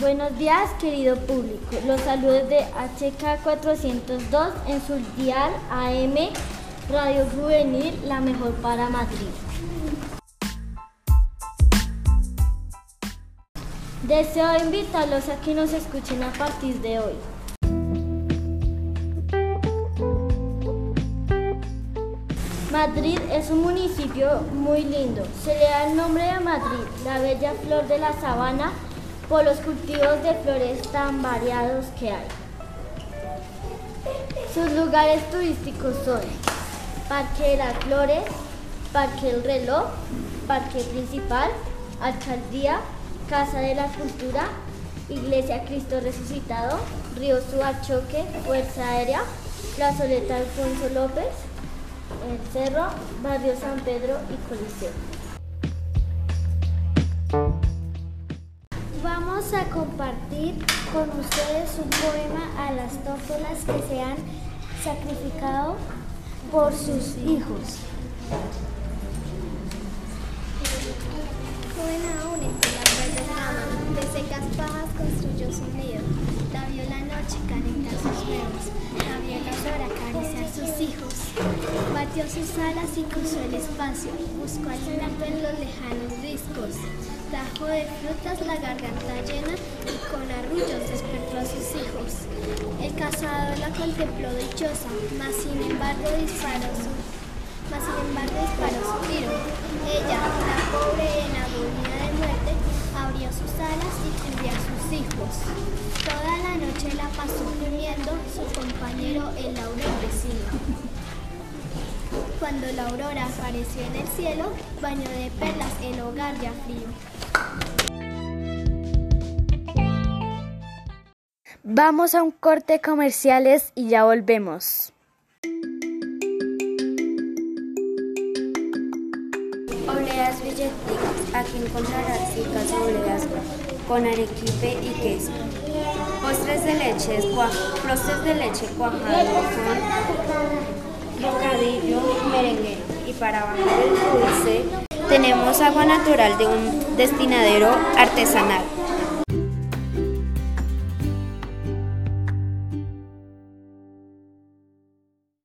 Buenos días, querido público. Los saludos de HK402 en su dial AM Radio Juvenil, la mejor para Madrid. Deseo invitarlos a que nos escuchen a partir de hoy. Madrid es un municipio muy lindo. Se le da el nombre de Madrid, la bella flor de la sabana, por los cultivos de flores tan variados que hay. Sus lugares turísticos son Parque de las Flores, Parque del Reloj, Parque Principal, Alcaldía, Casa de la Cultura, Iglesia Cristo Resucitado, Río Suachoque, Fuerza Aérea, Plazoleta Alfonso López, El Cerro, Barrio San Pedro y Coliseo. Vamos a compartir con ustedes un poema a las tófolas que se han sacrificado por sus hijos. Joven aún entre las verdes ramas, de secas pajas construyó su nido. La vio la noche calentar sus huevos, la vio la flor acariciar sus hijos. Batió sus alas y cruzó el espacio, buscó alimento en los lejanos riscos. Trajo de frutas la garganta llena y con arrullos despertó a sus hijos. El cazador la contempló dichosa, mas sin embargo disparó su, mas sin embargo disparó su tiro. Ella, la pobre en agonía de muerte, abrió sus alas y cubrió a sus hijos. Toda la noche la pasó durmiendo su compañero el laurel vecino. Cuando la aurora apareció en el cielo, bañó de perlas el hogar ya frío. Vamos a un corte comerciales y ya volvemos. Obleas Billeticas, aquí encontrarás ricas obleas con arequipe y queso. Postres de leche, postres de leche cuajado con bocadillo merengue. Y para bajar el dulce tenemos agua natural de un destinadero artesanal.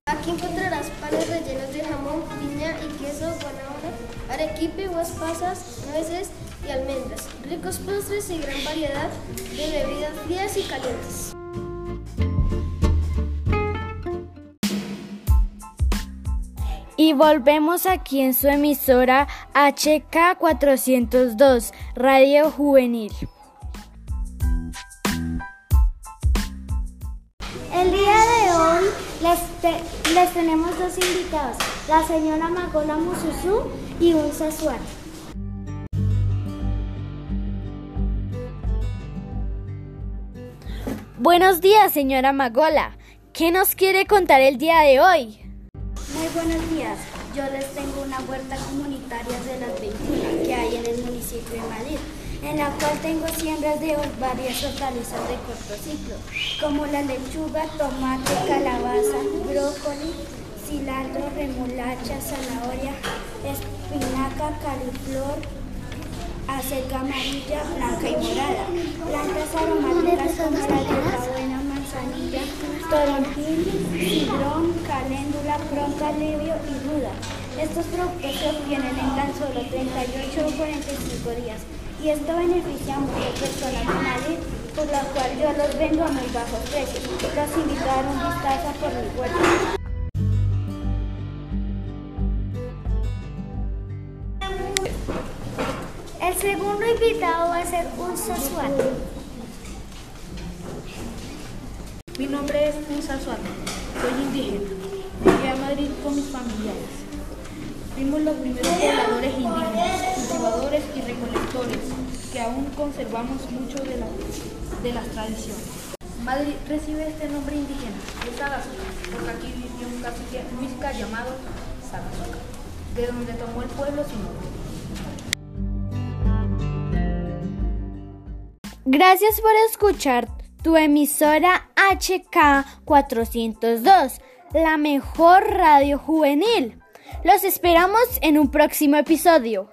Aquí encontrarás panes rellenos de jamón, piña y queso, guanábana, arequipe, uvas nueces y almendras. Ricos postres y gran variedad de bebidas frías y calientes. Y volvemos aquí en su emisora HK402, Radio Juvenil. El día de hoy les, te- les tenemos dos invitados, la señora Magola Mususu y un sasuán. Buenos días, señora Magola. ¿Qué nos quiere contar el día de hoy? Muy buenos días, yo les tengo una huerta comunitaria de las 21 que hay en el municipio de Madrid, en la cual tengo siembras de varias hortalizas de corto ciclo, como la lechuga, tomate, calabaza, brócoli, cilantro, remolacha, zanahoria, espinaca, califlor, acelga amarilla, blanca y morada, plantas aromáticas como la caléndula, pronto alivio y ruda. Estos productos se obtienen en tan solo 38 o 45 días y esto beneficia a muchas personas Madrid, por lo cual yo los vendo a muy bajos precios. Los invito a dar un vistazo por mi huerta. El segundo invitado va a ser un sasuán. Mi nombre es Musa Suárez, soy indígena. Madrid con mis familiares. Fuimos los primeros pobladores indígenas, cultivadores y recolectores, que aún conservamos mucho de, la- de las tradiciones. Madrid recibe este nombre indígena de Sagazuca, porque aquí vivió un cacique muisca llamado Sagazuca, de donde tomó el pueblo su nombre. Gracias por escuchar tu emisora HK402, la mejor radio juvenil. Los esperamos en un próximo episodio.